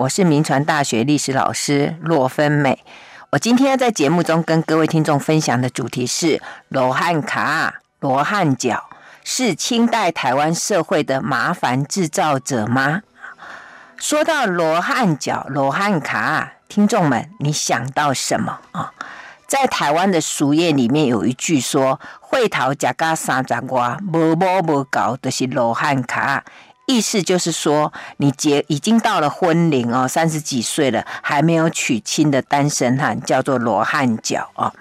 我是铭传大学历史老师骆芬美。我今天要在节目中跟各位听众分享的主题是罗汉卡、罗汉脚是清代台湾社会的麻烦制造者吗？说到罗汉脚、罗汉卡，听众们，你想到什么啊？在台湾的俗谚里面有一句说：“会头吃甲三十外，无某无搞的是罗汉卡。”意思就是说，你结已经到了婚龄哦，三十几岁了，还没有娶亲的单身汉，叫做罗汉脚哦。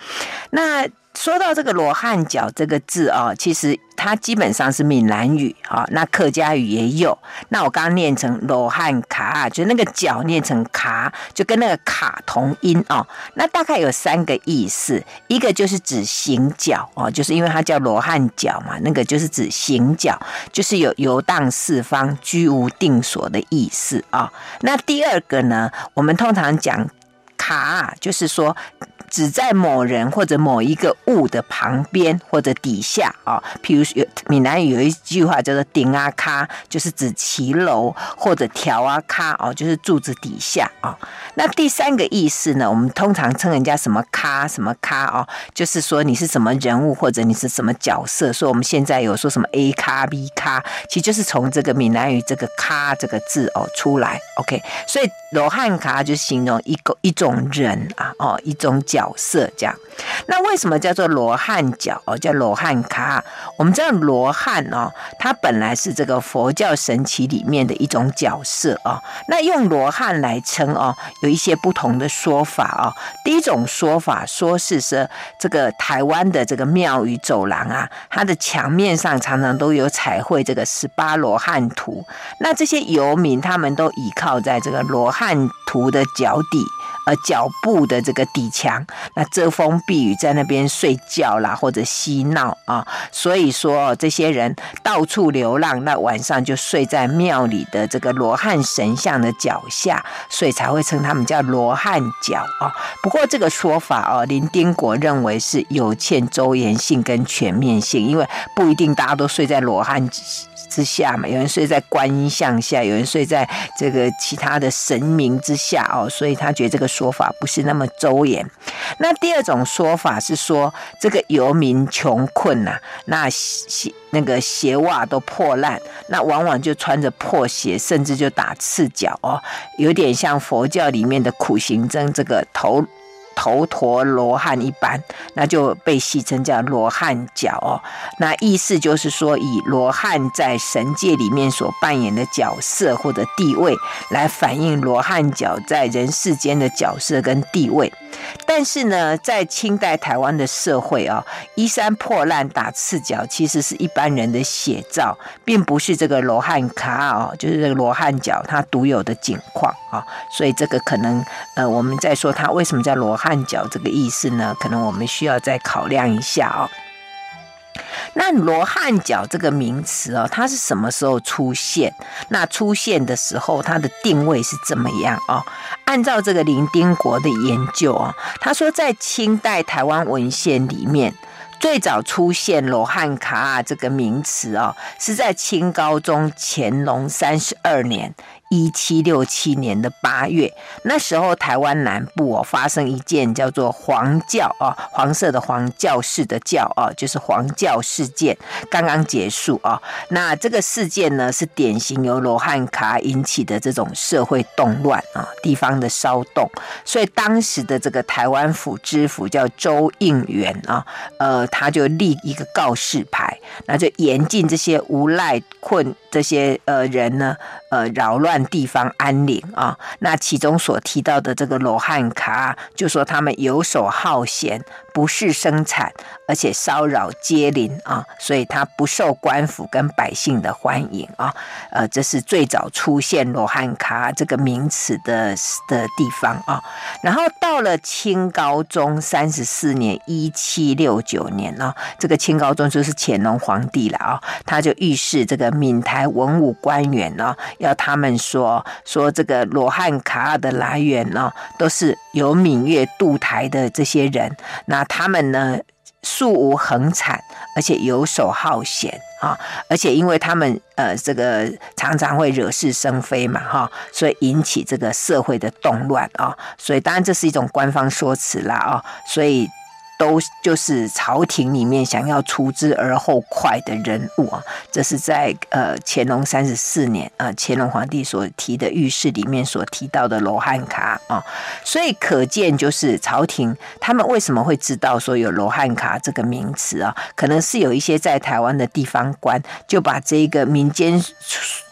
那说到这个罗汉脚这个字哦，其实它基本上是闽南语啊，那客家语也有。那我刚刚念成罗汉卡，就那个脚念成卡，就跟那个卡同音哦。那大概有三个意思，一个就是指行脚哦，就是因为它叫罗汉脚嘛，那个就是指行脚，就是有游荡四方、居无定所的意思啊。那第二个呢，我们通常讲卡，就是说。只在某人或者某一个物的旁边或者底下啊，譬如有闽南语有一句话叫做“顶啊卡”，就是指骑楼或者条啊卡哦，就是柱子底下啊。那第三个意思呢，我们通常称人家什么咖什么咖哦，就是说你是什么人物或者你是什么角色。所以我们现在有说什么 A 咖 B 咖，其实就是从这个闽南语这个“咖”这个字哦出来。OK，所以罗汉卡就形容一个一种人啊哦一种角。角色这样，那为什么叫做罗汉脚哦？叫罗汉卡？我们知道罗汉哦，它本来是这个佛教神祇里面的一种角色哦。那用罗汉来称哦，有一些不同的说法哦。第一种说法说是说，这个台湾的这个庙宇走廊啊，它的墙面上常常都有彩绘这个十八罗汉图。那这些游民他们都倚靠在这个罗汉图的脚底。呃，脚部的这个底墙，那遮风避雨，在那边睡觉啦，或者嬉闹啊，所以说这些人到处流浪，那晚上就睡在庙里的这个罗汉神像的脚下，所以才会称他们叫罗汉脚啊。不过这个说法哦，林丁国认为是有欠周延性跟全面性，因为不一定大家都睡在罗汉之下嘛，有人睡在观音像下，有人睡在这个其他的神明之下哦，所以他觉得这个说法不是那么周延。那第二种说法是说，这个游民穷困呐、啊，那鞋那个鞋袜都破烂，那往往就穿着破鞋，甚至就打赤脚哦，有点像佛教里面的苦行僧这个头。头陀罗汉一般，那就被戏称叫罗汉脚哦。那意思就是说，以罗汉在神界里面所扮演的角色或者地位，来反映罗汉脚在人世间的角色跟地位。但是呢，在清代台湾的社会啊，衣衫破烂、打赤脚，其实是一般人的写照，并不是这个罗汉卡哦，就是这个罗汉脚它独有的景况啊。所以这个可能，呃，我们在说它为什么叫罗汉脚这个意思呢？可能我们需要再考量一下哦。那罗汉脚这个名词哦，它是什么时候出现？那出现的时候，它的定位是怎么样哦？按照这个林丁国的研究啊，他说在清代台湾文献里面，最早出现罗汉卡这个名词哦，是在清高宗乾隆三十二年。一七六七年的八月，那时候台湾南部哦发生一件叫做黄教啊，黄色的黄教士的教啊，就是黄教事件刚刚结束啊。那这个事件呢，是典型由罗汉卡引起的这种社会动乱啊，地方的骚动。所以当时的这个台湾府知府叫周应元啊，呃，他就立一个告示牌，那就严禁这些无赖困这些呃人呢，呃扰乱。地方安宁啊，那其中所提到的这个罗汉卡，就说他们游手好闲，不是生产，而且骚扰街邻啊，所以他不受官府跟百姓的欢迎啊。呃，这是最早出现罗汉卡这个名词的的地方啊。然后到了清高宗三十四年（一七六九年）呢，这个清高宗就是乾隆皇帝了啊，他就御示这个闽台文武官员呢，要他们。说说这个罗汉卡的来源呢，都是有闽粤渡台的这些人，那他们呢，素无横产，而且游手好闲啊，而且因为他们呃这个常常会惹是生非嘛哈，所以引起这个社会的动乱啊，所以当然这是一种官方说辞啦啊，所以。都就是朝廷里面想要除之而后快的人物啊，这是在呃乾隆三十四年啊，乾隆皇帝所提的御史里面所提到的罗汉卡啊，所以可见就是朝廷他们为什么会知道说有罗汉卡这个名词啊，可能是有一些在台湾的地方官就把这个民间。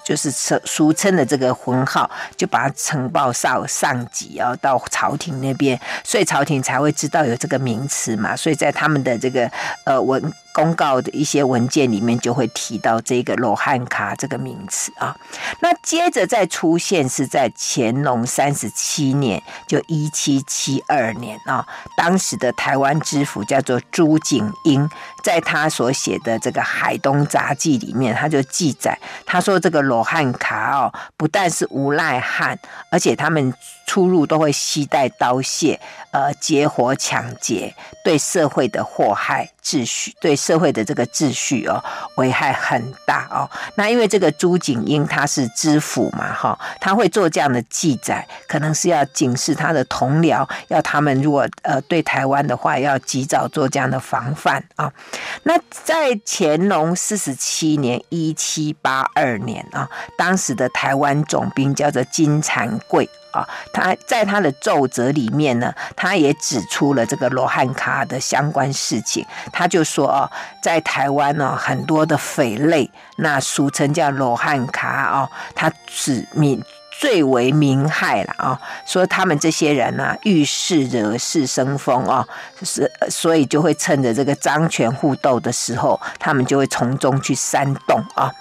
就是称俗称的这个魂号，就把它呈报上上级啊，到朝廷那边，所以朝廷才会知道有这个名词嘛。所以在他们的这个呃文。公告的一些文件里面就会提到这个罗汉卡这个名词啊，那接着再出现是在乾隆三十七年，就一七七二年啊，当时的台湾知府叫做朱景英，在他所写的这个《海东杂记》里面，他就记载，他说这个罗汉卡哦，不但是无赖汉，而且他们出入都会携带刀械，呃，劫火抢劫，对社会的祸害秩序，对。社会的这个秩序哦，危害很大哦。那因为这个朱景英他是知府嘛，哈，他会做这样的记载，可能是要警示他的同僚，要他们如果呃对台湾的话，要及早做这样的防范啊。那在乾隆四十七年（一七八二年）啊，当时的台湾总兵叫做金蝉贵。啊，他在他的奏折里面呢，他也指出了这个罗汉卡的相关事情。他就说哦，在台湾呢，很多的匪类，那俗称叫罗汉卡哦，他是民最为民害了啊。说他们这些人呢，遇事惹事生风啊，是所以就会趁着这个张权互斗的时候，他们就会从中去煽动啊。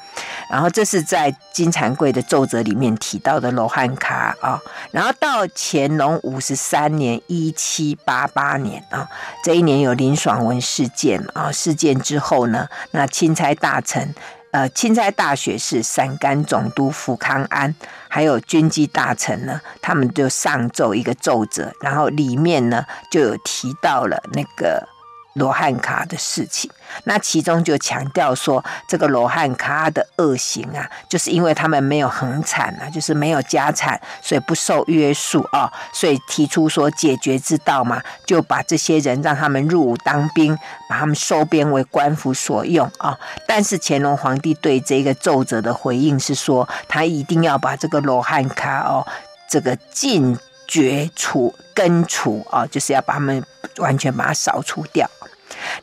然后这是在金蝉贵的奏折里面提到的罗汉卡啊，然后到乾隆五十三年（一七八八年）啊，这一年有林爽文事件啊，事件之后呢，那钦差大臣呃，钦差大学士陕甘总督福康安，还有军机大臣呢，他们就上奏一个奏折，然后里面呢就有提到了那个。罗汉卡的事情，那其中就强调说，这个罗汉卡的恶行啊，就是因为他们没有横产啊，就是没有家产，所以不受约束啊，所以提出说解决之道嘛，就把这些人让他们入伍当兵，把他们收编为官府所用啊。但是乾隆皇帝对这个奏折的回应是说，他一定要把这个罗汉卡哦，这个尽绝除根除啊，就是要把他们完全把它扫除掉。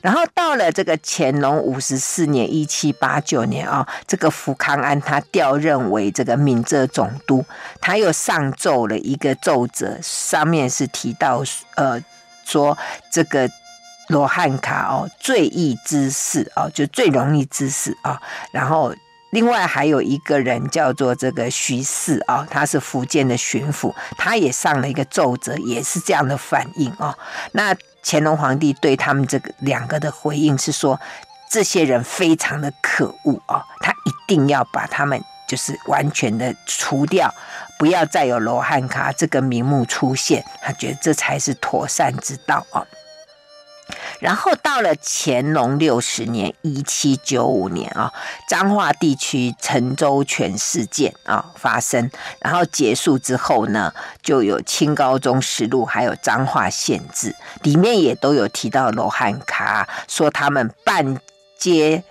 然后到了这个乾隆五十四年（一七八九年）啊，这个福康安他调任为这个闽浙总督，他又上奏了一个奏折，上面是提到呃说这个罗汉卡哦最易知事哦，就最容易知事啊。然后另外还有一个人叫做这个徐四啊，他是福建的巡抚，他也上了一个奏折，也是这样的反应啊。那乾隆皇帝对他们这个两个的回应是说，这些人非常的可恶啊，他一定要把他们就是完全的除掉，不要再有罗汉卡这个名目出现，他觉得这才是妥善之道啊。然后到了乾隆六十年（一七九五年）啊，彰化地区陈州泉事件啊发生，然后结束之后呢，就有《清高宗实录》还有《彰化县志》，里面也都有提到罗汉卡，说他们半街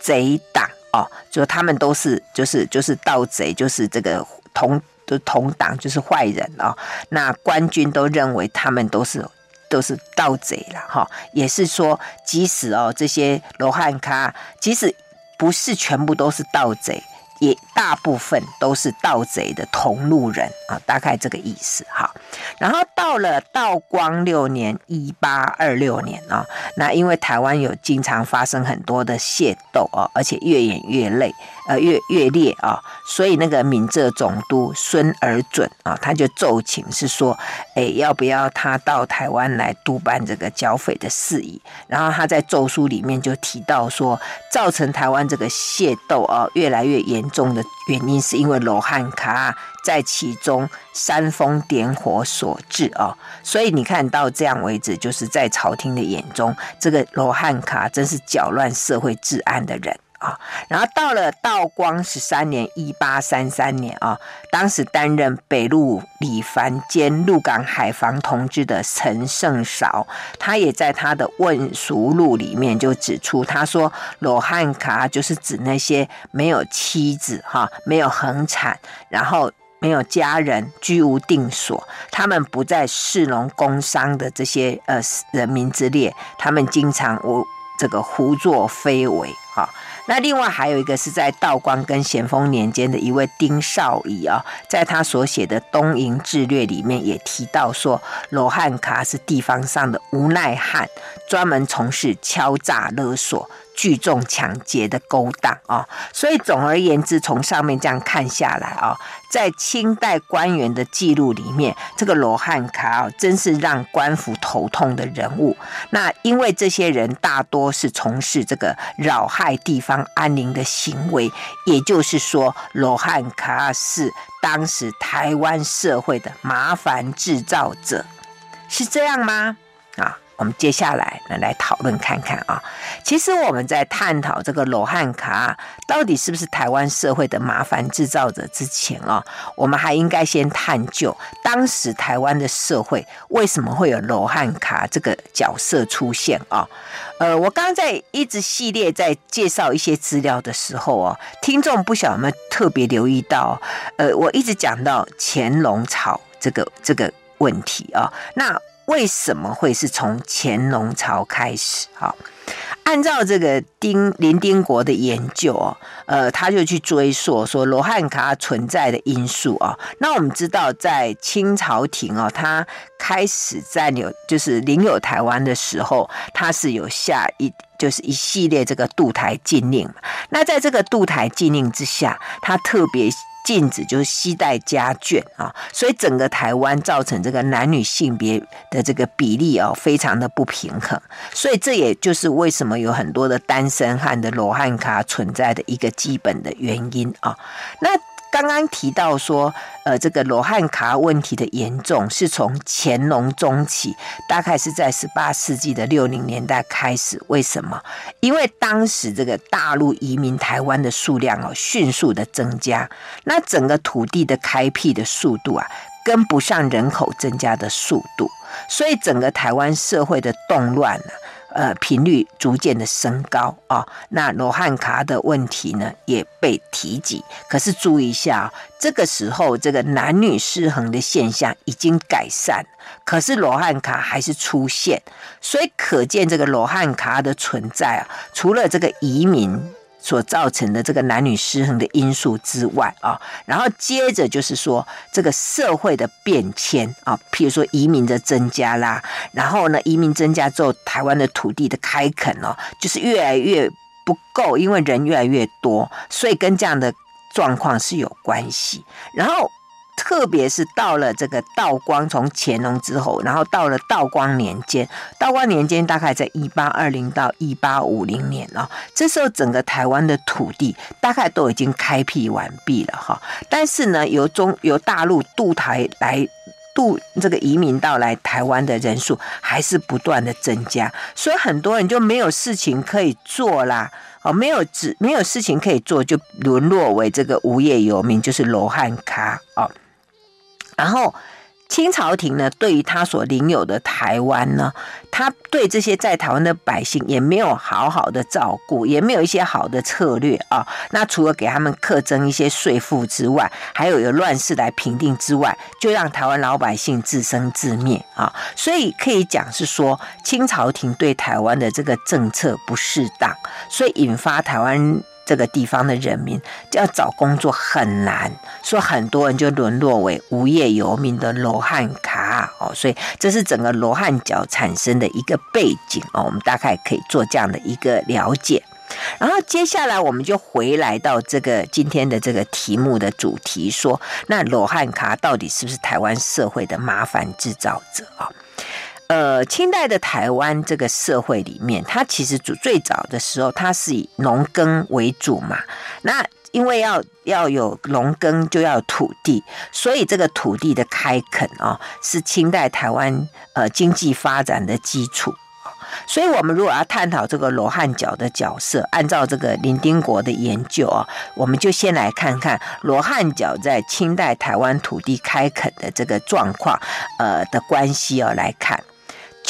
贼党哦，就他们都是就是就是盗贼，就是这个同都同党，就是坏人哦。那官军都认为他们都是。都是盗贼了哈，也是说，即使哦这些罗汉卡，即使不是全部都是盗贼，也大部分都是盗贼的同路人啊，大概这个意思哈。然后到了道光六年（一八二六年）啊，那因为台湾有经常发生很多的械斗啊，而且越演越烈，呃越越烈啊，所以那个闽浙总督孙尔准啊，他就奏请是说，哎，要不要他到台湾来督办这个剿匪的事宜？然后他在奏书里面就提到说，造成台湾这个械斗啊越来越严重的原因，是因为罗汉卡在其中煽风点火所致啊。所以你看到这样为止，就是在朝廷的眼中，这个罗汉卡真是搅乱社会治安的人。啊，然后到了道光十三年（一八三三年）啊，当时担任北路理番兼鹿港海防同知的陈胜韶，他也在他的问俗录里面就指出，他说罗汉卡就是指那些没有妻子、哈没有恒产，然后没有家人、居无定所，他们不在市农工商的这些呃人民之列，他们经常无这个胡作非为好。那另外还有一个是在道光跟咸丰年间的一位丁绍仪啊，在他所写的《东瀛志略》里面也提到说，罗汉卡是地方上的无奈汉，专门从事敲诈勒索。聚众抢劫的勾当啊，所以总而言之，从上面这样看下来啊，在清代官员的记录里面，这个罗汉卡啊，真是让官府头痛的人物。那因为这些人大多是从事这个扰害地方安宁的行为，也就是说，罗汉脚是当时台湾社会的麻烦制造者，是这样吗？我们接下来呢，来讨论看看啊，其实我们在探讨这个罗汉卡到底是不是台湾社会的麻烦制造者之前啊，我们还应该先探究当时台湾的社会为什么会有罗汉卡这个角色出现啊？呃，我刚刚在一直系列在介绍一些资料的时候啊，听众不晓得有没有特别留意到，呃，我一直讲到乾隆朝这个这个问题啊，那。为什么会是从乾隆朝开始？好，按照这个丁林丁国的研究哦，呃，他就去追溯说罗汉卡存在的因素啊。那我们知道，在清朝廷哦，他开始占有就是领有台湾的时候，他是有下一就是一系列这个渡台禁令。那在这个渡台禁令之下，他特别。禁止就是携带家眷啊，所以整个台湾造成这个男女性别的这个比例啊，非常的不平衡，所以这也就是为什么有很多的单身汉的罗汉卡存在的一个基本的原因啊。那刚刚提到说，呃，这个罗汉卡问题的严重是从乾隆中期，大概是在十八世纪的六零年代开始。为什么？因为当时这个大陆移民台湾的数量哦，迅速的增加，那整个土地的开辟的速度啊，跟不上人口增加的速度，所以整个台湾社会的动乱呢、啊。呃，频率逐渐的升高啊、哦，那罗汉卡的问题呢也被提及。可是注意一下，这个时候这个男女失衡的现象已经改善，可是罗汉卡还是出现，所以可见这个罗汉卡的存在啊，除了这个移民。所造成的这个男女失衡的因素之外啊，然后接着就是说这个社会的变迁啊，譬如说移民的增加啦，然后呢，移民增加之后，台湾的土地的开垦哦，就是越来越不够，因为人越来越多，所以跟这样的状况是有关系。然后。特别是到了这个道光，从乾隆之后，然后到了道光年间，道光年间大概在一八二零到一八五零年哦。这时候整个台湾的土地大概都已经开辟完毕了哈。但是呢，由中由大陆渡台来渡这个移民到来台湾的人数还是不断的增加，所以很多人就没有事情可以做啦。哦，没有只没有事情可以做，就沦落为这个无业游民，就是罗汉咖哦。然后，清朝廷呢，对于他所领有的台湾呢，他对这些在台湾的百姓也没有好好的照顾，也没有一些好的策略啊。那除了给他们课征一些税赋之外，还有有乱世来平定之外，就让台湾老百姓自生自灭啊。所以可以讲是说，清朝廷对台湾的这个政策不适当，所以引发台湾。这个地方的人民要找工作很难，所以很多人就沦落为无业游民的罗汉卡哦，所以这是整个罗汉脚产生的一个背景哦，我们大概可以做这样的一个了解。然后接下来我们就回来到这个今天的这个题目的主题，说那罗汉卡到底是不是台湾社会的麻烦制造者啊？呃，清代的台湾这个社会里面，它其实最最早的时候，它是以农耕为主嘛。那因为要要有农耕，就要有土地，所以这个土地的开垦啊、哦，是清代台湾呃经济发展的基础。所以，我们如果要探讨这个罗汉脚的角色，按照这个林丁国的研究啊，我们就先来看看罗汉脚在清代台湾土地开垦的这个状况，呃的关系啊来看，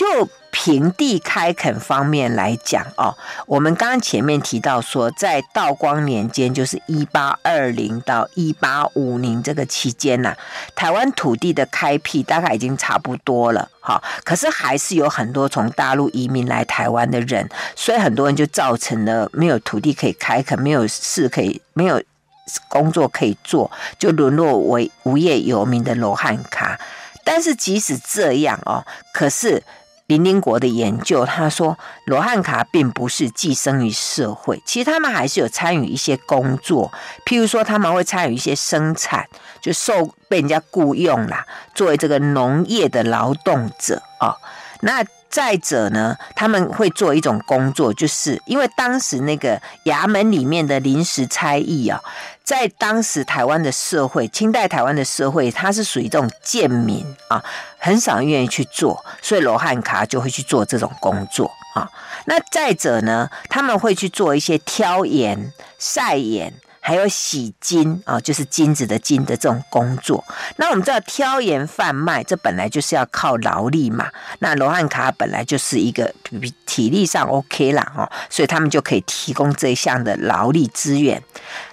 就。平地开垦方面来讲哦，我们刚刚前面提到说，在道光年间，就是一八二零到一八五零这个期间呐、台湾土地的开辟大概已经差不多了哈。可是还是有很多从大陆移民来台湾的人，所以很多人就造成了没有土地可以开垦，没有事可以，没有工作可以做，就沦落为无业游民的罗汉卡。但是即使这样哦，可是。林丁国的研究，他说罗汉卡并不是寄生于社会，其实他们还是有参与一些工作，譬如说他们会参与一些生产，就受被人家雇佣啦，作为这个农业的劳动者啊。那再者呢，他们会做一种工作，就是因为当时那个衙门里面的临时差役啊。在当时台湾的社会，清代台湾的社会，它是属于这种贱民啊，很少人愿意去做，所以罗汉卡就会去做这种工作啊。那再者呢，他们会去做一些挑盐、晒盐。还有洗金啊，就是金子的金的这种工作。那我们知道挑盐贩卖，这本来就是要靠劳力嘛。那罗汉卡本来就是一个体力上 OK 啦，哦，所以他们就可以提供这一项的劳力资源。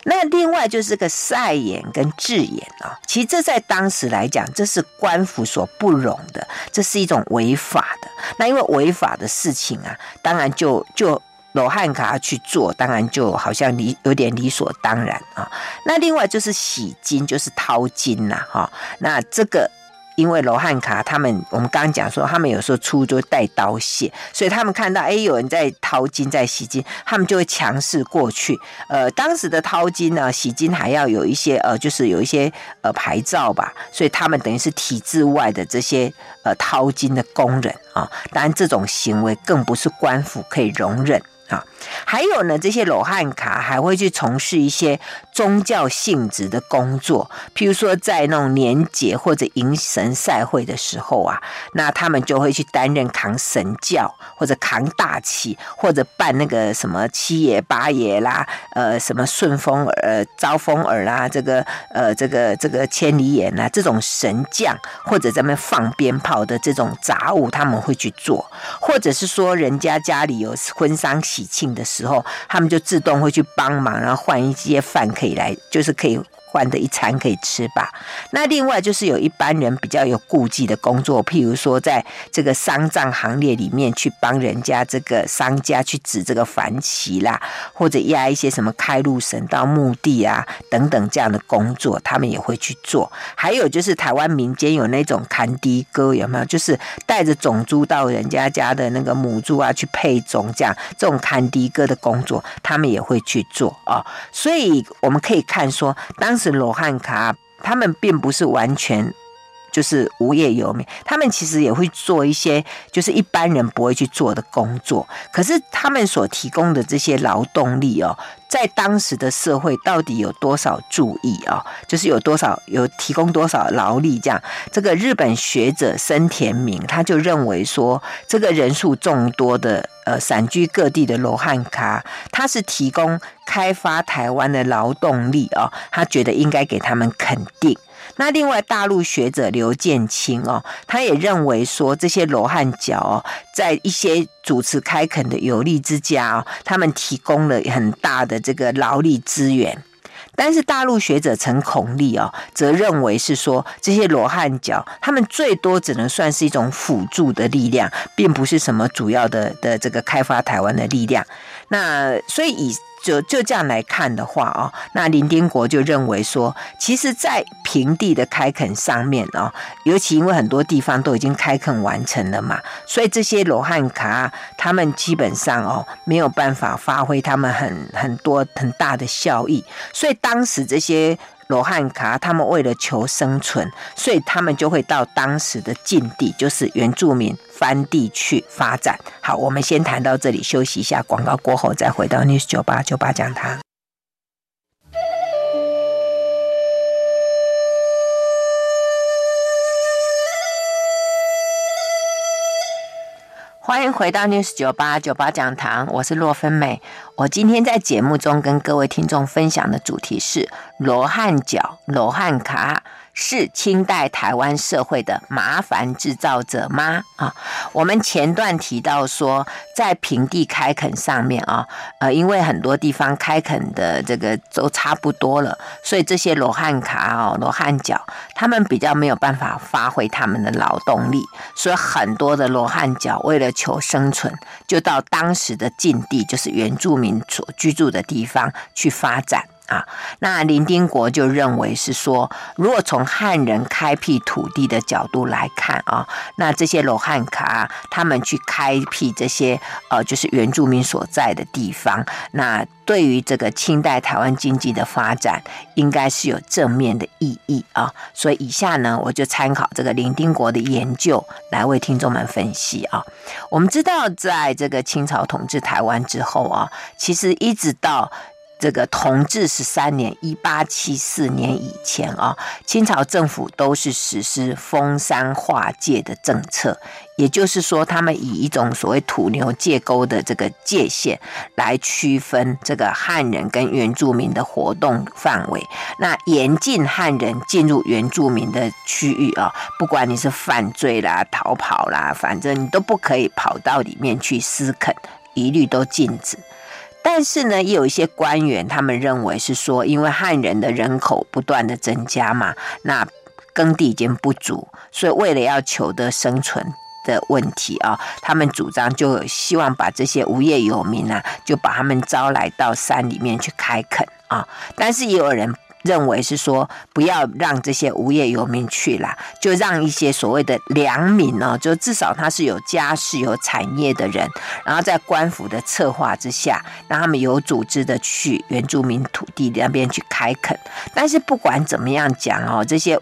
那另外就是个晒盐跟制盐啊，其实这在当时来讲，这是官府所不容的，这是一种违法的。那因为违法的事情啊，当然就就。罗汉卡去做，当然就好像理有点理所当然啊。那另外就是洗金，就是淘金呐，哈。那这个。因为罗汉卡，他们我们刚刚讲说，他们有时候出就带刀械，所以他们看到哎有人在淘金在洗金，他们就会强势过去。呃，当时的淘金呢，洗金还要有一些呃，就是有一些呃牌照吧，所以他们等于是体制外的这些呃淘金的工人啊。当然，这种行为更不是官府可以容忍。啊，还有呢，这些罗汉卡还会去从事一些宗教性质的工作，譬如说在那种年节或者迎神赛会的时候啊，那他们就会去担任扛神轿或者扛大旗，或者办那个什么七爷八爷啦，呃，什么顺风耳、呃、招风耳啦，这个呃，这个这个千里眼啦，这种神将或者咱们放鞭炮的这种杂物，他们会去做，或者是说人家家里有婚丧喜庆的时候，他们就自动会去帮忙，然后换一些饭可以来，就是可以。换的一餐可以吃吧。那另外就是有一般人比较有顾忌的工作，譬如说在这个丧葬行列里面去帮人家这个商家去指这个幡旗啦，或者压一些什么开路神到墓地啊等等这样的工作，他们也会去做。还有就是台湾民间有那种牵猪哥，有没有？就是带着种猪到人家家的那个母猪啊去配种，这样这种牵猪哥的工作，他们也会去做啊。所以我们可以看说当时。罗汉卡，他们并不是完全就是无业游民，他们其实也会做一些就是一般人不会去做的工作。可是他们所提供的这些劳动力哦，在当时的社会到底有多少注意啊？就是有多少有提供多少劳力？这样，这个日本学者森田明他就认为说，这个人数众多的呃散居各地的罗汉卡，他是提供。开发台湾的劳动力哦，他觉得应该给他们肯定。那另外，大陆学者刘建清哦，他也认为说，这些罗汉脚哦，在一些主持开垦的有力之家哦，他们提供了很大的这个劳力资源。但是大陆学者陈孔立哦，则认为是说，这些罗汉脚他们最多只能算是一种辅助的力量，并不是什么主要的的这个开发台湾的力量。那所以以就就这样来看的话哦，那林丁国就认为说，其实，在平地的开垦上面哦，尤其因为很多地方都已经开垦完成了嘛，所以这些罗汉卡他们基本上哦没有办法发挥他们很很多很大的效益，所以当时这些。罗汉卡他们为了求生存，所以他们就会到当时的禁地，就是原住民番地去发展。好，我们先谈到这里，休息一下，广告过后再回到 News 九八九八讲堂。欢迎回到 News 九八九八讲堂，我是洛芬美。我今天在节目中跟各位听众分享的主题是罗汉脚、罗汉卡。是清代台湾社会的麻烦制造者吗？啊，我们前段提到说，在平地开垦上面啊，呃，因为很多地方开垦的这个都差不多了，所以这些罗汉卡哦、罗汉脚，他们比较没有办法发挥他们的劳动力，所以很多的罗汉脚为了求生存，就到当时的禁地，就是原住民所居住的地方去发展。啊，那林丁国就认为是说，如果从汉人开辟土地的角度来看啊，那这些罗汉卡他们去开辟这些呃，就是原住民所在的地方，那对于这个清代台湾经济的发展，应该是有正面的意义啊。所以以下呢，我就参考这个林丁国的研究来为听众们分析啊。我们知道，在这个清朝统治台湾之后啊，其实一直到这个同治十三年（一八七四年）以前啊，清朝政府都是实施封山划界的政策，也就是说，他们以一种所谓土牛界沟的这个界限来区分这个汉人跟原住民的活动范围。那严禁汉人进入原住民的区域啊，不管你是犯罪啦、逃跑啦，反正你都不可以跑到里面去私垦，一律都禁止。但是呢，也有一些官员，他们认为是说，因为汉人的人口不断的增加嘛，那耕地已经不足，所以为了要求得生存的问题啊，他们主张就希望把这些无业游民啊，就把他们招来到山里面去开垦啊。但是也有人。认为是说不要让这些无业游民去了，就让一些所谓的良民哦，就至少他是有家室、有产业的人，然后在官府的策划之下，让他们有组织的去原住民土地那边去开垦。但是不管怎么样讲哦，这些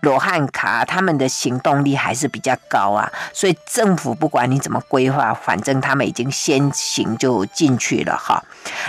罗汉卡他们的行动力还是比较高啊，所以政府不管你怎么规划，反正他们已经先行就进去了哈。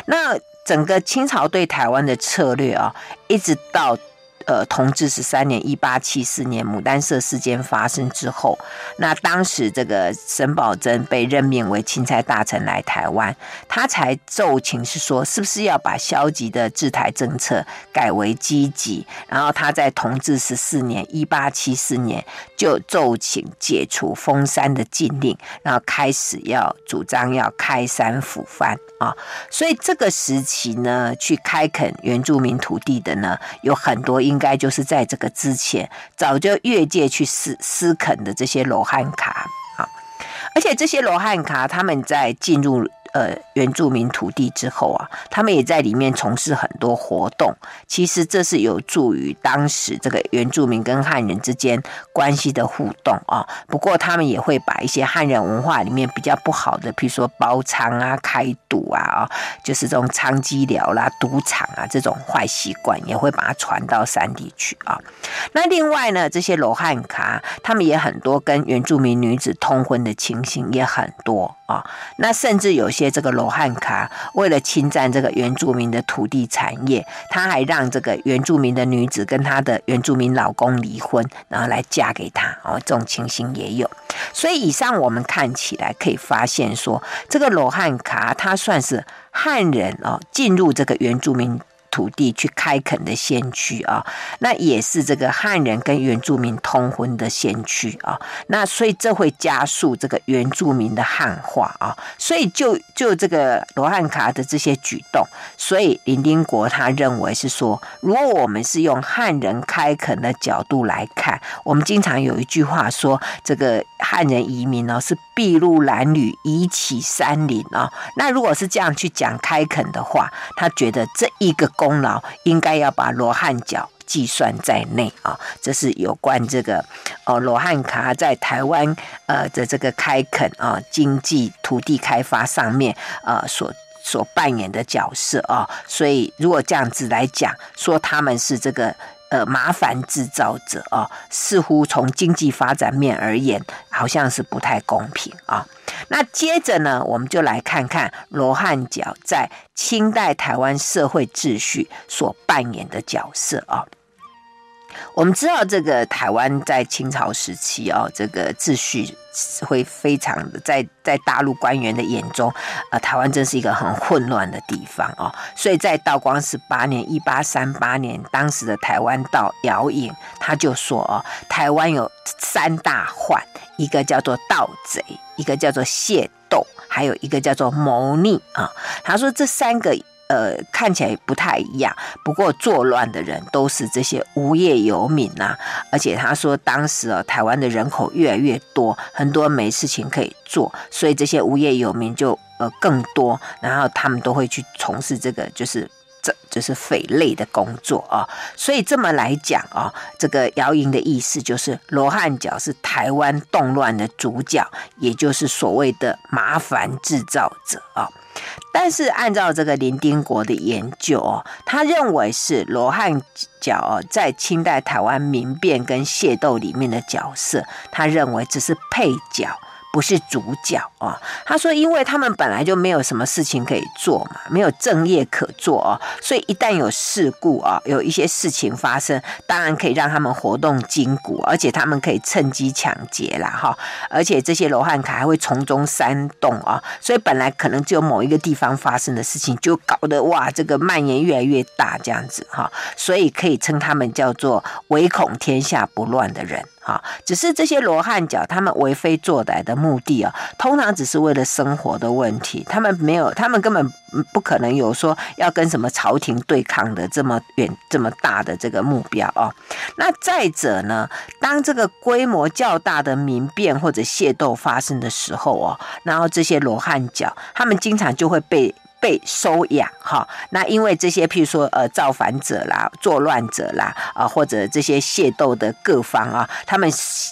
那。整个清朝对台湾的策略啊，一直到。呃，同治十三年（一八七四年）牡丹社事件发生之后，那当时这个沈葆桢被任命为钦差大臣来台湾，他才奏请是说，是不是要把消极的治台政策改为积极？然后他在同治十四年（一八七四年）就奏请解除封山的禁令，然后开始要主张要开山抚番啊。所以这个时期呢，去开垦原住民土地的呢，有很多因。应该就是在这个之前，早就越界去私私垦的这些罗汉卡啊，而且这些罗汉卡他们在进入。呃，原住民土地之后啊，他们也在里面从事很多活动。其实这是有助于当时这个原住民跟汉人之间关系的互动啊。不过他们也会把一些汉人文化里面比较不好的，比如说包娼啊、开赌啊，啊，就是这种娼妓寮啦、赌场啊这种坏习惯，也会把它传到山地去啊。那另外呢，这些罗汉卡他们也很多跟原住民女子通婚的情形也很多啊。那甚至有些。这个罗汉卡为了侵占这个原住民的土地产业，他还让这个原住民的女子跟他的原住民老公离婚，然后来嫁给他哦，这种情形也有。所以以上我们看起来可以发现说，这个罗汉卡他算是汉人哦，进入这个原住民。土地去开垦的先驱啊，那也是这个汉人跟原住民通婚的先驱啊，那所以这会加速这个原住民的汉化啊，所以就就这个罗汉卡的这些举动，所以林丁国他认为是说，如果我们是用汉人开垦的角度来看，我们经常有一句话说，这个汉人移民呢，是筚路蓝缕，遗起山林啊。那如果是这样去讲开垦的话，他觉得这一个功劳应该要把罗汉脚计算在内啊。这是有关这个哦，罗汉卡在台湾呃的这个开垦啊、经济土地开发上面呃所所扮演的角色啊。所以如果这样子来讲，说他们是这个。呃，麻烦制造者啊，似乎从经济发展面而言，好像是不太公平啊。那接着呢，我们就来看看罗汉脚在清代台湾社会秩序所扮演的角色啊。我们知道，这个台湾在清朝时期哦，这个秩序会非常的在在大陆官员的眼中，呃，台湾真是一个很混乱的地方哦。所以在道光十八年（一八三八年），当时的台湾道姚颖他就说哦，台湾有三大患，一个叫做盗贼，一个叫做械斗，还有一个叫做谋逆啊。他说这三个。呃，看起来不太一样，不过作乱的人都是这些无业游民呐、啊。而且他说，当时啊，台湾的人口越来越多，很多没事情可以做，所以这些无业游民就呃更多，然后他们都会去从事这个就是这就是匪类的工作啊。所以这么来讲啊，这个姚莹的意思就是罗汉脚是台湾动乱的主角，也就是所谓的麻烦制造者啊。但是按照这个林丁国的研究哦，他认为是罗汉脚，在清代台湾民变跟械斗里面的角色，他认为只是配角。不是主角啊，他说，因为他们本来就没有什么事情可以做嘛，没有正业可做哦，所以一旦有事故啊，有一些事情发生，当然可以让他们活动筋骨，而且他们可以趁机抢劫啦哈，而且这些罗汉卡还会从中煽动啊，所以本来可能只有某一个地方发生的事情，就搞得哇，这个蔓延越来越大这样子哈，所以可以称他们叫做唯恐天下不乱的人。啊，只是这些罗汉脚，他们为非作歹的目的啊，通常只是为了生活的问题，他们没有，他们根本不可能有说要跟什么朝廷对抗的这么远、这么大的这个目标哦。那再者呢，当这个规模较大的民变或者械斗发生的时候哦，然后这些罗汉脚，他们经常就会被。被收养哈，那因为这些，譬如说呃，造反者啦、作乱者啦，啊，或者这些械斗的各方啊，他们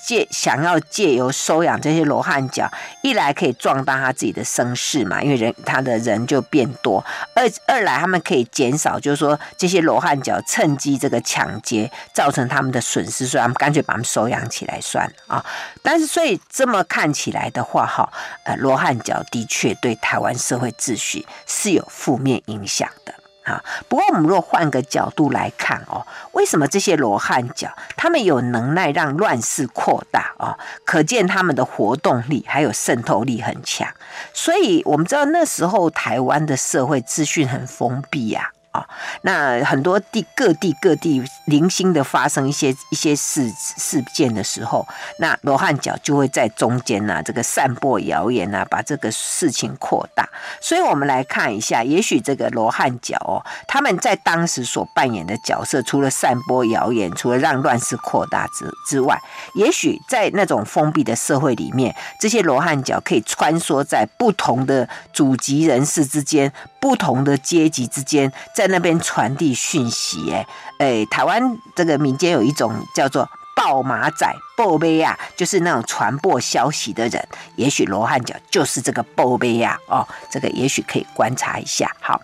借想要借由收养这些罗汉脚，一来可以壮大他自己的声势嘛，因为人他的人就变多；二二来他们可以减少，就是说这些罗汉脚趁机这个抢劫，造成他们的损失，所以他们干脆把他们收养起来算啊。但是所以这么看起来的话，哈，呃，罗汉脚的确对台湾社会秩序是有负面影影响的啊。不过，我们若换个角度来看哦，为什么这些罗汉脚他们有能耐让乱世扩大啊？可见他们的活动力还有渗透力很强。所以，我们知道那时候台湾的社会资讯很封闭呀。啊，啊那很多地各地各地零星的发生一些一些事事件的时候，那罗汉脚就会在中间呐、这个散播谣言呐，把这个事情扩大。所以，我们来看一下，也许这个罗汉脚哦，他们在当时所扮演的角色，除了散播谣言，除了让乱世扩大之之外，也许在那种封闭的社会里面，这些罗汉脚可以穿梭在不同的祖籍人士之间。不同的阶级之间在那边传递讯息，哎，哎，台湾这个民间有一种叫做报马仔、报马呀，就是那种传播消息的人。也许罗汉脚就是这个报马呀，哦，这个也许可以观察一下。好，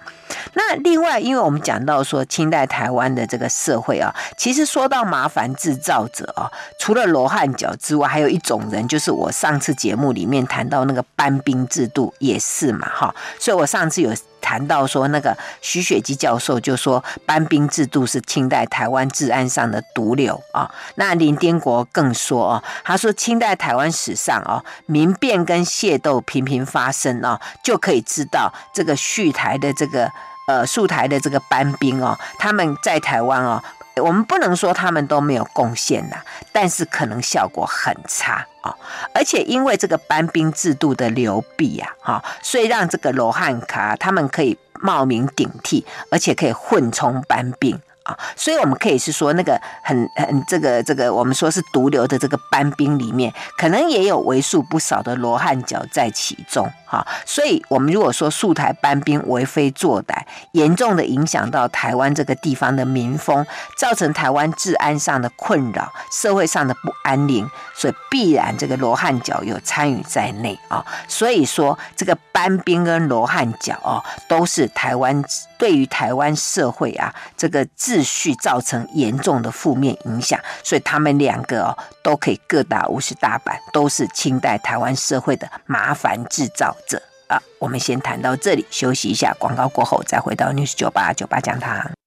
那另外，因为我们讲到说清代台湾的这个社会啊，其实说到麻烦制造者啊，除了罗汉脚之外，还有一种人，就是我上次节目里面谈到那个班兵制度也是嘛，哈，所以我上次有。谈到说，那个徐雪姬教授就说，班兵制度是清代台湾治安上的毒瘤啊。那林丁国更说啊，他说清代台湾史上啊，民变跟械斗频频发生啊，就可以知道这个续台的这个呃肃台的这个班兵哦，他们在台湾哦。我们不能说他们都没有贡献呐，但是可能效果很差啊。而且因为这个班兵制度的流弊呀，哈，所以让这个罗汉卡他们可以冒名顶替，而且可以混充班兵。啊，所以我们可以是说，那个很很这个这个，我们说是毒瘤的这个班兵里面，可能也有为数不少的罗汉脚在其中哈。所以，我们如果说素台搬兵为非作歹，严重的影响到台湾这个地方的民风，造成台湾治安上的困扰，社会上的不安宁，所以必然这个罗汉脚有参与在内啊。所以说，这个搬兵跟罗汉脚哦，都是台湾对于台湾社会啊这个秩序造成严重的负面影响，所以他们两个哦都可以各打五十大板，都是清代台湾社会的麻烦制造这啊。我们先谈到这里，休息一下，广告过后再回到 News 九吧、酒吧讲堂。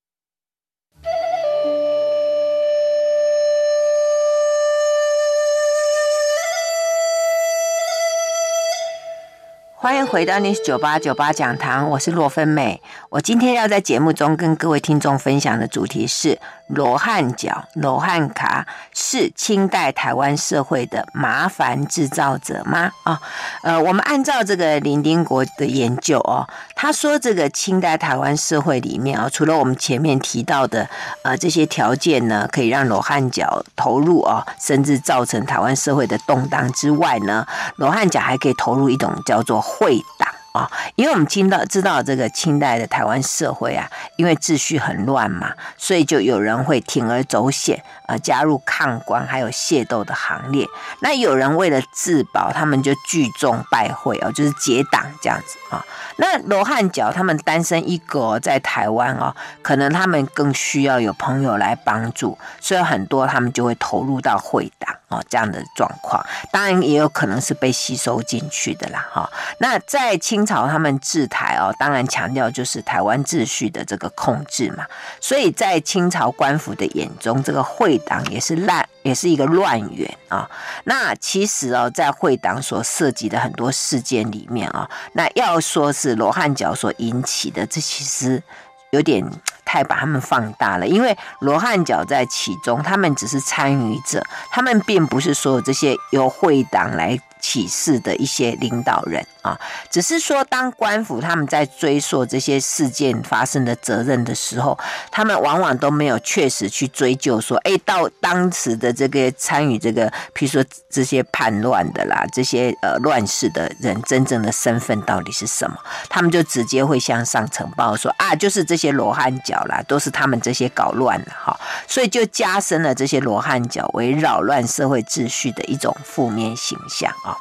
欢迎回到 News 九八九八讲堂，我是洛芬美。我今天要在节目中跟各位听众分享的主题是罗汉脚、罗汉卡是清代台湾社会的麻烦制造者吗？啊，呃，我们按照这个林丁国的研究哦，他说这个清代台湾社会里面啊，除了我们前面提到的呃这些条件呢，可以让罗汉脚投入哦，甚至造成台湾社会的动荡之外呢，罗汉脚还可以投入一种叫做会党。啊，因为我们听到知道这个清代的台湾社会啊，因为秩序很乱嘛，所以就有人会铤而走险，呃，加入抗官还有械斗的行列。那有人为了自保，他们就聚众拜会哦，就是结党这样子啊。那罗汉脚他们单身一个在台湾哦，可能他们更需要有朋友来帮助，所以很多他们就会投入到会党。哦，这样的状况，当然也有可能是被吸收进去的啦。哈，那在清清朝他们治台哦，当然强调就是台湾秩序的这个控制嘛。所以在清朝官府的眼中，这个会党也是乱，也是一个乱源啊。那其实哦，在会党所涉及的很多事件里面啊，那要说是罗汉脚所引起的，这其实有点。太把他们放大了，因为罗汉脚在其中，他们只是参与者，他们并不是所有这些由会党来起事的一些领导人啊，只是说，当官府他们在追溯这些事件发生的责任的时候，他们往往都没有确实去追究说，哎，到当时的这个参与这个，譬如说这些叛乱的啦，这些呃乱世的人真正的身份到底是什么？他们就直接会向上呈报说啊，就是这些罗汉脚啦，都是他们这些搞乱的哈，所以就加深了这些罗汉脚为扰乱社会秩序的一种负面形象啊。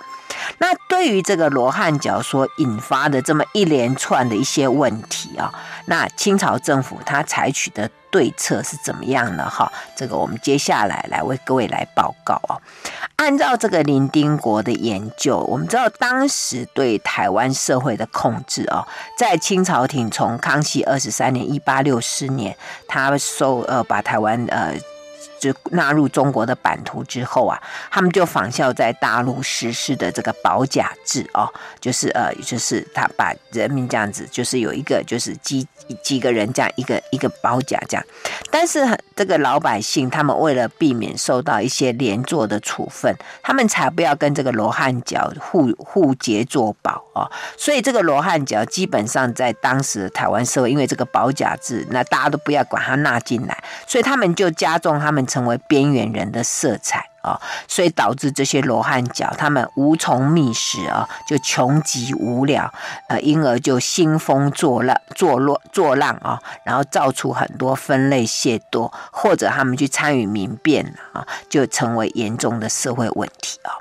那对于这个罗汉脚所引发的这么一连串的一些问题啊，那清朝政府他采取的对策是怎么样呢？哈，这个我们接下来来为各位来报告啊。按照这个林丁国的研究，我们知道当时对台湾社会的控制啊，在清朝廷从康熙二十三年（一八六四年），他收呃把台湾呃。就纳入中国的版图之后啊，他们就仿效在大陆实施的这个保甲制哦，就是呃，就是他把人民这样子，就是有一个就是几几个人这样一个一个保甲这样，但是这个老百姓他们为了避免受到一些连坐的处分，他们才不要跟这个罗汉脚互互结作保哦，所以这个罗汉脚基本上在当时的台湾社会，因为这个保甲制，那大家都不要管他纳进来，所以他们就加重他们。成为边缘人的色彩啊，所以导致这些罗汉脚他们无从觅食啊，就穷极无聊，呃，因而就兴风作浪、作乱、作浪啊，然后造出很多分类械斗，或者他们去参与民变啊，就成为严重的社会问题啊。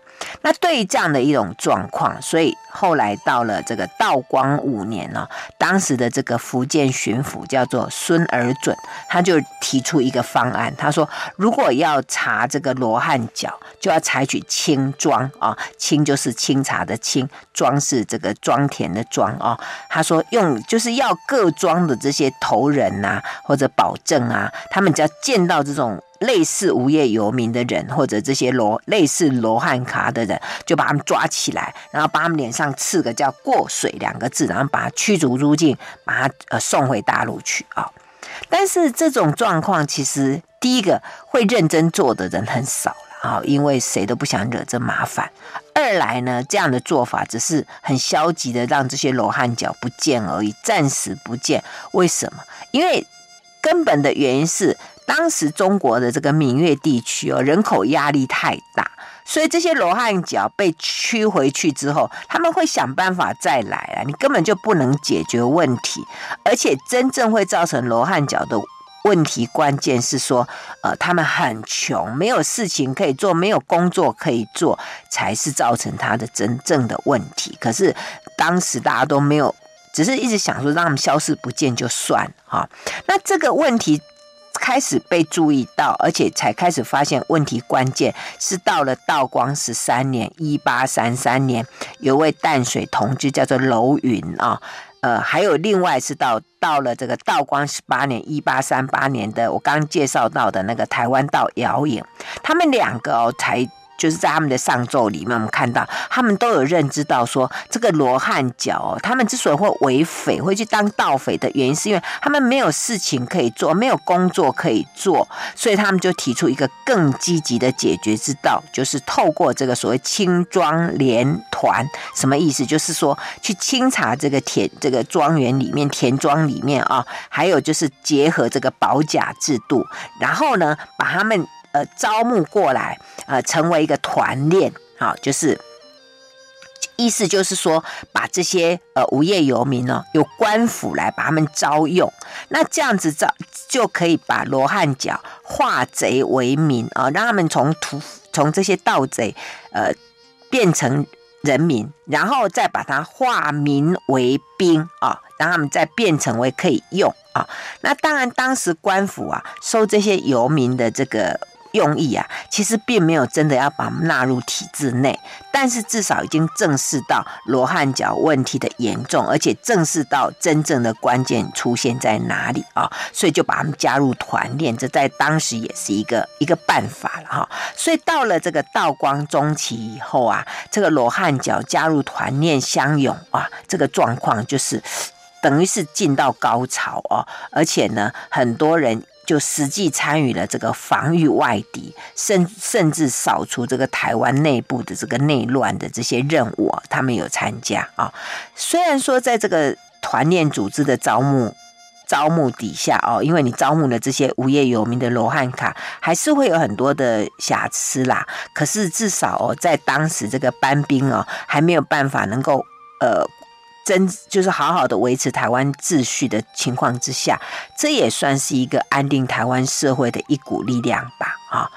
那对于这样的一种状况，所以后来到了这个道光五年呢，当时的这个福建巡抚叫做孙尔准，他就提出一个方案，他说如果要查这个罗汉脚，就要采取清庄啊，清就是清查的清，庄是这个庄田的庄啊。他说用就是要各庄的这些头人呐，或者保证啊，他们只要见到这种。类似无业游民的人，或者这些罗类似罗汉卡的人，就把他们抓起来，然后把他们脸上刺个叫“过水”两个字，然后把他驱逐出境，把他呃送回大陆去啊、但是这种状况，其实第一个会认真做的人很少了啊、因为谁都不想惹这麻烦。二来呢，这样的做法只是很消极的让这些罗汉脚不见而已，暂时不见。为什么？因为根本的原因是，当时中国的这个闽粤地区哦，人口压力太大，所以这些罗汉脚被驱回去之后，他们会想办法再来啊，你根本就不能解决问题，而且真正会造成罗汉脚的问题，关键是说，呃，他们很穷，没有事情可以做，没有工作可以做，才是造成他的真正的问题。可是当时大家都没有。只是一直想说让他们消失不见就算哈，那这个问题开始被注意到，而且才开始发现问题关键是到了道光十三年一八三三年，有位淡水同志叫做楼云啊，呃，还有另外是到到了这个道光十八年一八三八年的我刚介绍到的那个台湾道姚颖，他们两个哦才。就是在他们的上奏里面，我们看到他们都有认知到说，这个罗汉脚，他们之所以会为匪，会去当盗匪的原因，是因为他们没有事情可以做，没有工作可以做，所以他们就提出一个更积极的解决之道，就是透过这个所谓青庄联团，什么意思？就是说去清查这个田、这个庄园里面、田庄里面啊，还有就是结合这个保甲制度，然后呢，把他们。呃，招募过来，呃，成为一个团练，好，就是意思就是说，把这些呃无业游民呢，由官府来把他们招用，那这样子招就可以把罗汉脚化贼为民啊，让他们从土从这些盗贼呃变成人民，然后再把它化民为兵啊，让他们再变成为可以用啊。那当然，当时官府啊收这些游民的这个。用意啊，其实并没有真的要把他们纳入体制内，但是至少已经正视到罗汉脚问题的严重，而且正视到真正的关键出现在哪里啊，所以就把他们加入团练，这在当时也是一个一个办法了哈。所以到了这个道光中期以后啊，这个罗汉脚加入团练相拥啊，这个状况就是等于是进到高潮哦，而且呢，很多人。就实际参与了这个防御外敌，甚甚至扫除这个台湾内部的这个内乱的这些任务，他们有参加啊。虽然说在这个团练组织的招募招募底下哦，因为你招募了这些无业游民的罗汉卡，还是会有很多的瑕疵啦。可是至少哦，在当时这个班兵哦，还没有办法能够呃。真就是好好的维持台湾秩序的情况之下，这也算是一个安定台湾社会的一股力量吧，啊！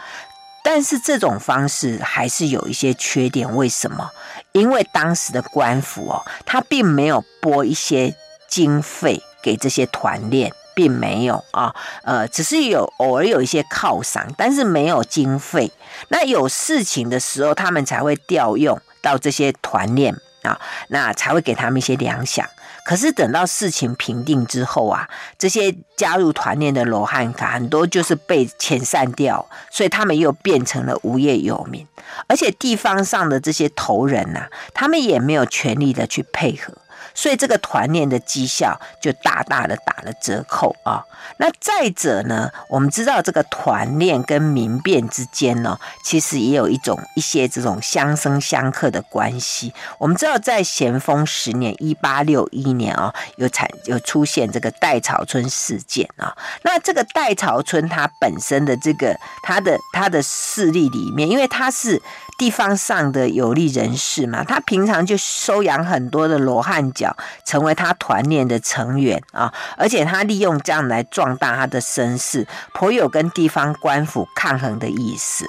但是这种方式还是有一些缺点，为什么？因为当时的官府哦，他并没有拨一些经费给这些团练，并没有啊，呃，只是有偶尔有一些犒赏，但是没有经费。那有事情的时候，他们才会调用到这些团练。啊，那才会给他们一些粮饷。可是等到事情平定之后啊，这些加入团练的罗汉卡很多就是被遣散掉，所以他们又变成了无业游民。而且地方上的这些头人呐、他们也没有权利的去配合。所以这个团练的绩效就大大的打了折扣啊！那再者呢，我们知道这个团练跟民变之间呢，其实也有一种一些这种相生相克的关系。我们知道在咸丰十年（一八六一年）啊，有产有出现这个戴草村事件啊。那这个戴草村它本身的这个它的它的势力里面，因为它是。地方上的有力人士嘛，他平常就收养很多的罗汉脚，成为他团练的成员啊，而且他利用这样来壮大他的声势，颇有跟地方官府抗衡的意思。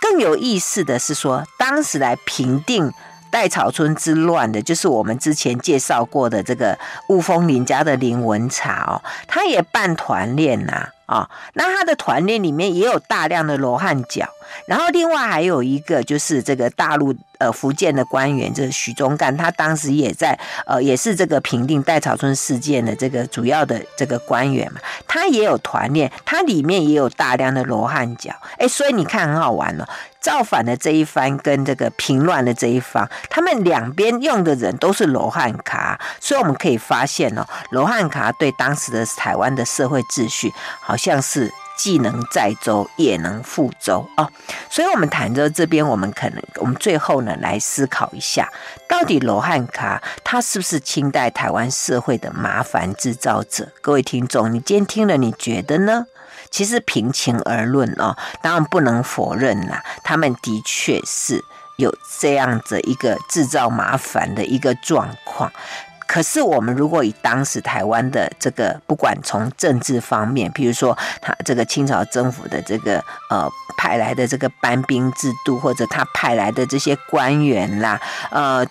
更有意思的是说，当时来平定戴草村之乱的，就是我们之前介绍过的这个雾峰林家的林文茶哦，他也办团练呐啊，啊那他的团练里面也有大量的罗汉脚。然后另外还有一个就是这个大陆呃福建的官员，就是许宗干，他当时也在呃也是这个平定戴草村事件的这个主要的这个官员嘛，他也有团练，他里面也有大量的罗汉脚，哎，所以你看很好玩哦，造反的这一方跟这个平乱的这一方，他们两边用的人都是罗汉卡，所以我们可以发现哦，罗汉卡对当时的台湾的社会秩序好像是。既能载舟，也能覆舟啊。所以，我们谈到这边，我们可能我们最后呢来思考一下，到底罗汉卡他是不是清代台湾社会的麻烦制造者？各位听众，你今天听了，你觉得呢？其实平情而论哦，当然不能否认啦，他们的确是有这样子一个制造麻烦的一个状况。可是我们如果以当时台湾的这个，不管从政治方面，比如说他这个清朝政府的这个呃派来的这个班兵制度，或者他派来的这些官员啦，呃。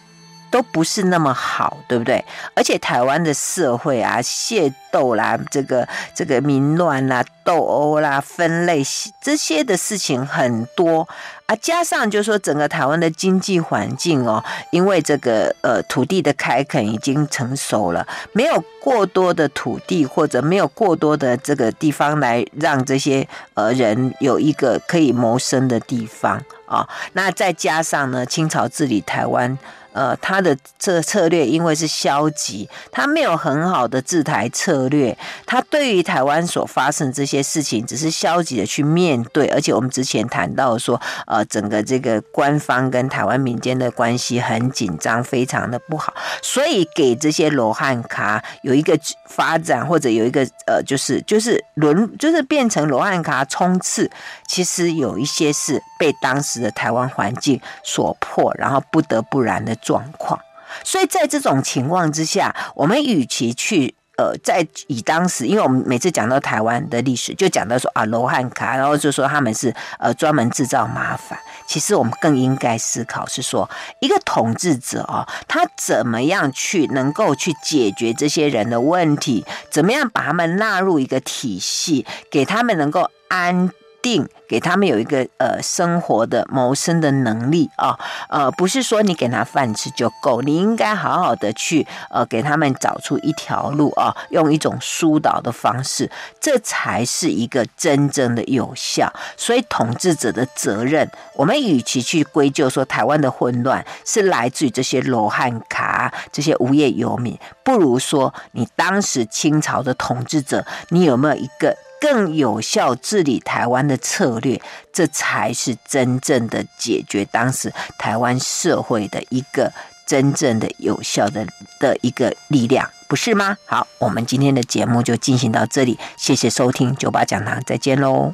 都不是那么好，对不对？而且台湾的社会啊，械斗啦，这个这个民乱啦、斗殴啦、分类这些的事情很多啊，加上就是说整个台湾的经济环境哦，因为这个呃土地的开垦已经成熟了，没有过多的土地或者没有过多的这个地方来让这些呃人有一个可以谋生的地方啊、那再加上呢，清朝治理台湾。呃，他的这策略因为是消极，他没有很好的治台策略，他对于台湾所发生这些事情，只是消极的去面对，而且我们之前谈到说，呃，整个这个官方跟台湾民间的关系很紧张，非常的不好，所以给这些罗汉卡有一个发展，或者有一个呃，就是就是轮，就是变成罗汉卡冲刺，其实有一些是被当时的台湾环境所迫，然后不得不然的。状况，所以在这种情况之下，我们与其去呃，在以当时，因为我们每次讲到台湾的历史，就讲到说啊罗汉卡，然后就说他们是呃专门制造麻烦。其实我们更应该思考是说，一个统治者哦，他怎么样去能够去解决这些人的问题，怎么样把他们纳入一个体系，给他们能够安。定给他们有一个呃生活的谋生的能力啊，呃，不是说你给他饭吃就够，你应该好好的去呃给他们找出一条路啊，用一种疏导的方式，这才是一个真正的有效。所以统治者的责任，我们与其去归咎说台湾的混乱是来自于这些罗汉卡这些无业游民，不如说你当时清朝的统治者，你有没有一个？更有效治理台湾的策略，这才是真正的解决当时台湾社会的一个真正的有效的的一个力量，不是吗？好，我们今天的节目就进行到这里，谢谢收听九八讲堂，再见喽。